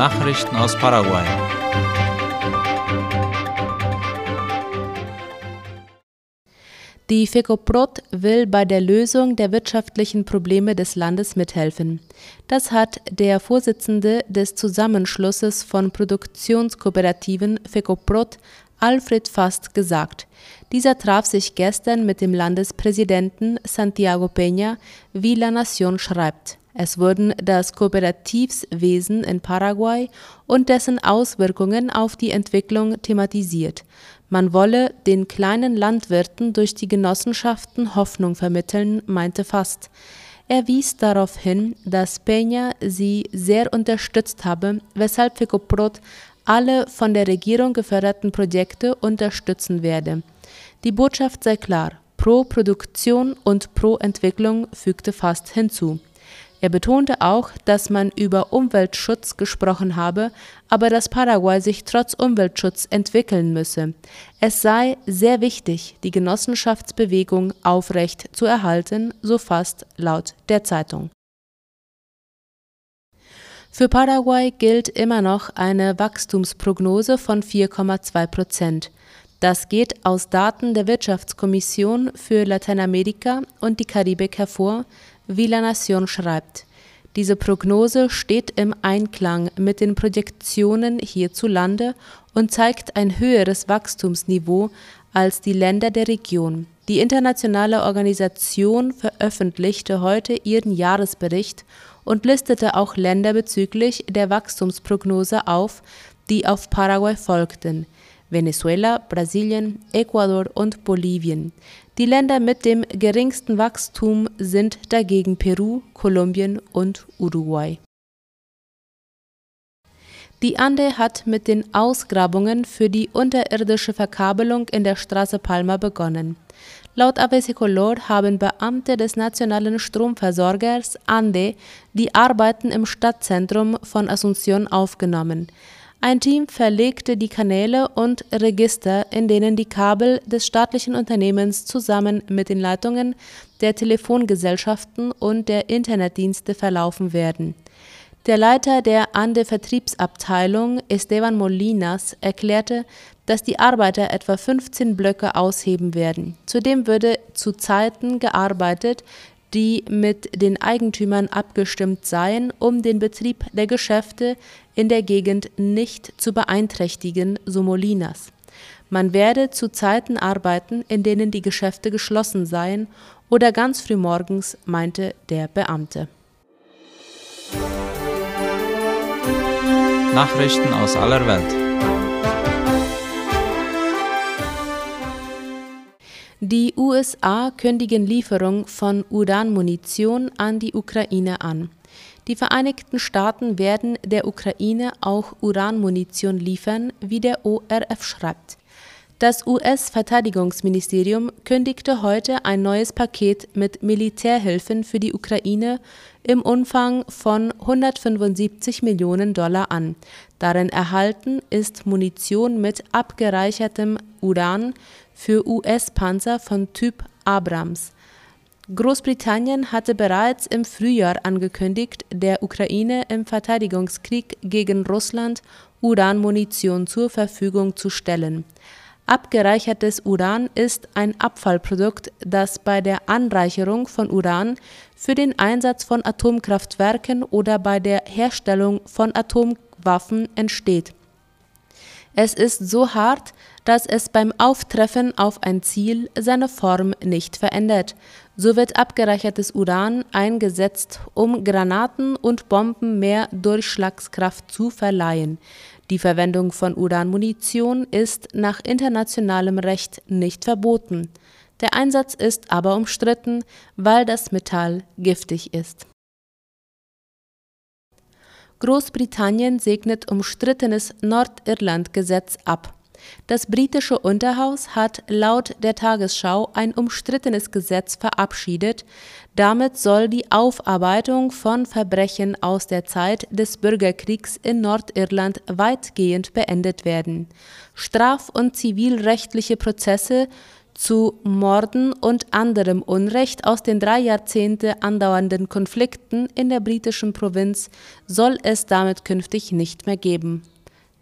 Nachrichten aus Paraguay. Die FECOPROT will bei der Lösung der wirtschaftlichen Probleme des Landes mithelfen. Das hat der Vorsitzende des Zusammenschlusses von Produktionskooperativen FECOPROT, Alfred Fast, gesagt. Dieser traf sich gestern mit dem Landespräsidenten Santiago Peña, wie La Nación schreibt. Es wurden das Kooperativswesen in Paraguay und dessen Auswirkungen auf die Entwicklung thematisiert. Man wolle den kleinen Landwirten durch die Genossenschaften Hoffnung vermitteln, meinte Fast. Er wies darauf hin, dass Peña sie sehr unterstützt habe, weshalb Fecoprot alle von der Regierung geförderten Projekte unterstützen werde. Die Botschaft sei klar, pro Produktion und pro Entwicklung, fügte Fast hinzu. Er betonte auch, dass man über Umweltschutz gesprochen habe, aber dass Paraguay sich trotz Umweltschutz entwickeln müsse. Es sei sehr wichtig, die Genossenschaftsbewegung aufrecht zu erhalten, so fast laut der Zeitung. Für Paraguay gilt immer noch eine Wachstumsprognose von 4,2 Prozent. Das geht aus Daten der Wirtschaftskommission für Lateinamerika und die Karibik hervor, wie La Nation schreibt. Diese Prognose steht im Einklang mit den Projektionen hierzulande und zeigt ein höheres Wachstumsniveau als die Länder der Region. Die internationale Organisation veröffentlichte heute ihren Jahresbericht und listete auch Länder bezüglich der Wachstumsprognose auf, die auf Paraguay folgten. Venezuela, Brasilien, Ecuador und Bolivien. Die Länder mit dem geringsten Wachstum sind dagegen Peru, Kolumbien und Uruguay. Die Ande hat mit den Ausgrabungen für die unterirdische Verkabelung in der Straße Palma begonnen. Laut Color haben Beamte des nationalen Stromversorgers Ande die Arbeiten im Stadtzentrum von Asunción aufgenommen. Ein Team verlegte die Kanäle und Register, in denen die Kabel des staatlichen Unternehmens zusammen mit den Leitungen der Telefongesellschaften und der Internetdienste verlaufen werden. Der Leiter der Ande-Vertriebsabteilung, Esteban Molinas, erklärte, dass die Arbeiter etwa 15 Blöcke ausheben werden. Zudem würde zu Zeiten gearbeitet, die mit den Eigentümern abgestimmt seien, um den Betrieb der Geschäfte in der Gegend nicht zu beeinträchtigen, so Molinas. Man werde zu Zeiten arbeiten, in denen die Geschäfte geschlossen seien oder ganz früh morgens, meinte der Beamte. Nachrichten aus aller Welt. Die USA kündigen Lieferung von Uranmunition an die Ukraine an. Die Vereinigten Staaten werden der Ukraine auch Uranmunition liefern, wie der ORF schreibt. Das US-Verteidigungsministerium kündigte heute ein neues Paket mit Militärhilfen für die Ukraine im Umfang von 175 Millionen Dollar an. Darin erhalten ist Munition mit abgereichertem Uran für US-Panzer von Typ Abrams. Großbritannien hatte bereits im Frühjahr angekündigt, der Ukraine im Verteidigungskrieg gegen Russland Uranmunition zur Verfügung zu stellen. Abgereichertes Uran ist ein Abfallprodukt, das bei der Anreicherung von Uran für den Einsatz von Atomkraftwerken oder bei der Herstellung von Atomwaffen entsteht. Es ist so hart, dass es beim Auftreffen auf ein Ziel seine Form nicht verändert. So wird abgereichertes Uran eingesetzt, um Granaten und Bomben mehr Durchschlagskraft zu verleihen. Die Verwendung von Uranmunition ist nach internationalem Recht nicht verboten. Der Einsatz ist aber umstritten, weil das Metall giftig ist. Großbritannien segnet umstrittenes Nordirland-Gesetz ab. Das britische Unterhaus hat laut der Tagesschau ein umstrittenes Gesetz verabschiedet. Damit soll die Aufarbeitung von Verbrechen aus der Zeit des Bürgerkriegs in Nordirland weitgehend beendet werden. Straf- und zivilrechtliche Prozesse zu Morden und anderem Unrecht aus den drei Jahrzehnte andauernden Konflikten in der britischen Provinz soll es damit künftig nicht mehr geben.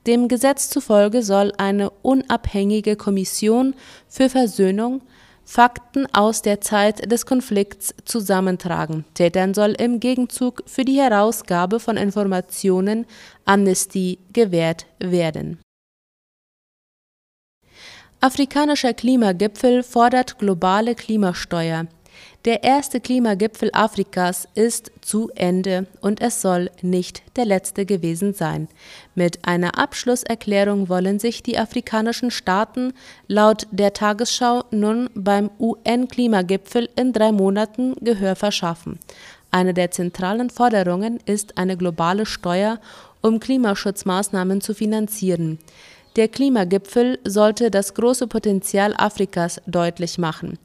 Dem Gesetz zufolge soll eine unabhängige Kommission für Versöhnung Fakten aus der Zeit des Konflikts zusammentragen. Tätern soll im Gegenzug für die Herausgabe von Informationen Amnestie gewährt werden. Afrikanischer Klimagipfel fordert globale Klimasteuer. Der erste Klimagipfel Afrikas ist zu Ende und es soll nicht der letzte gewesen sein. Mit einer Abschlusserklärung wollen sich die afrikanischen Staaten laut der Tagesschau nun beim UN-Klimagipfel in drei Monaten Gehör verschaffen. Eine der zentralen Forderungen ist eine globale Steuer, um Klimaschutzmaßnahmen zu finanzieren. Der Klimagipfel sollte das große Potenzial Afrikas deutlich machen.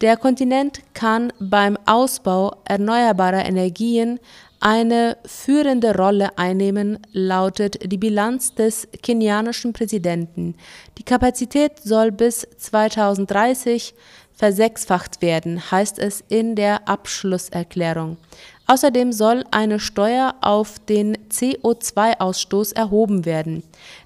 Der Kontinent kann beim Ausbau erneuerbarer Energien eine führende Rolle einnehmen, lautet die Bilanz des kenianischen Präsidenten. Die Kapazität soll bis 2030 versechsfacht werden, heißt es in der Abschlusserklärung. Außerdem soll eine Steuer auf den CO2-Ausstoß erhoben werden.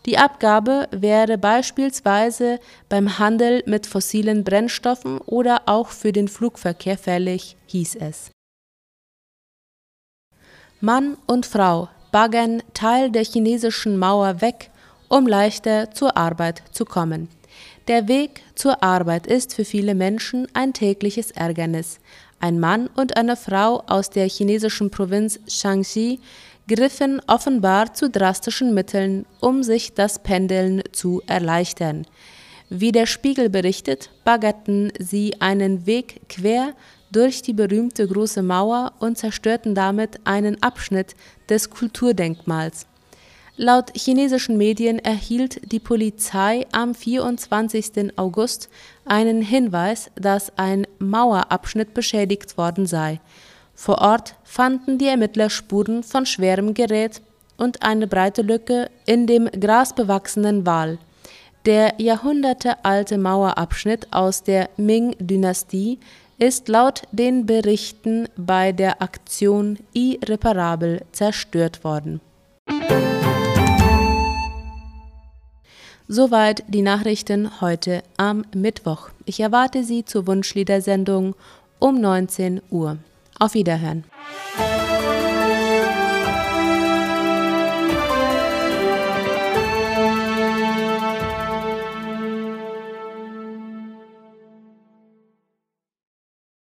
Die Abgabe wäre beispielsweise beim Handel mit fossilen Brennstoffen oder auch für den Flugverkehr fällig, hieß es. Mann und Frau baggern Teil der chinesischen Mauer weg, um leichter zur Arbeit zu kommen. Der Weg zur Arbeit ist für viele Menschen ein tägliches Ärgernis. Ein Mann und eine Frau aus der chinesischen Provinz Shaanxi griffen offenbar zu drastischen Mitteln, um sich das Pendeln zu erleichtern. Wie der Spiegel berichtet, baggerten sie einen Weg quer durch die berühmte Große Mauer und zerstörten damit einen Abschnitt des Kulturdenkmals. Laut chinesischen Medien erhielt die Polizei am 24. August einen Hinweis, dass ein Mauerabschnitt beschädigt worden sei. Vor Ort fanden die Ermittler Spuren von schwerem Gerät und eine breite Lücke in dem grasbewachsenen Wal. Der jahrhundertealte Mauerabschnitt aus der Ming-Dynastie ist laut den Berichten bei der Aktion irreparabel zerstört worden. Soweit die Nachrichten heute am Mittwoch. Ich erwarte Sie zur Wunschliedersendung um 19 Uhr. Auf Wiederhören.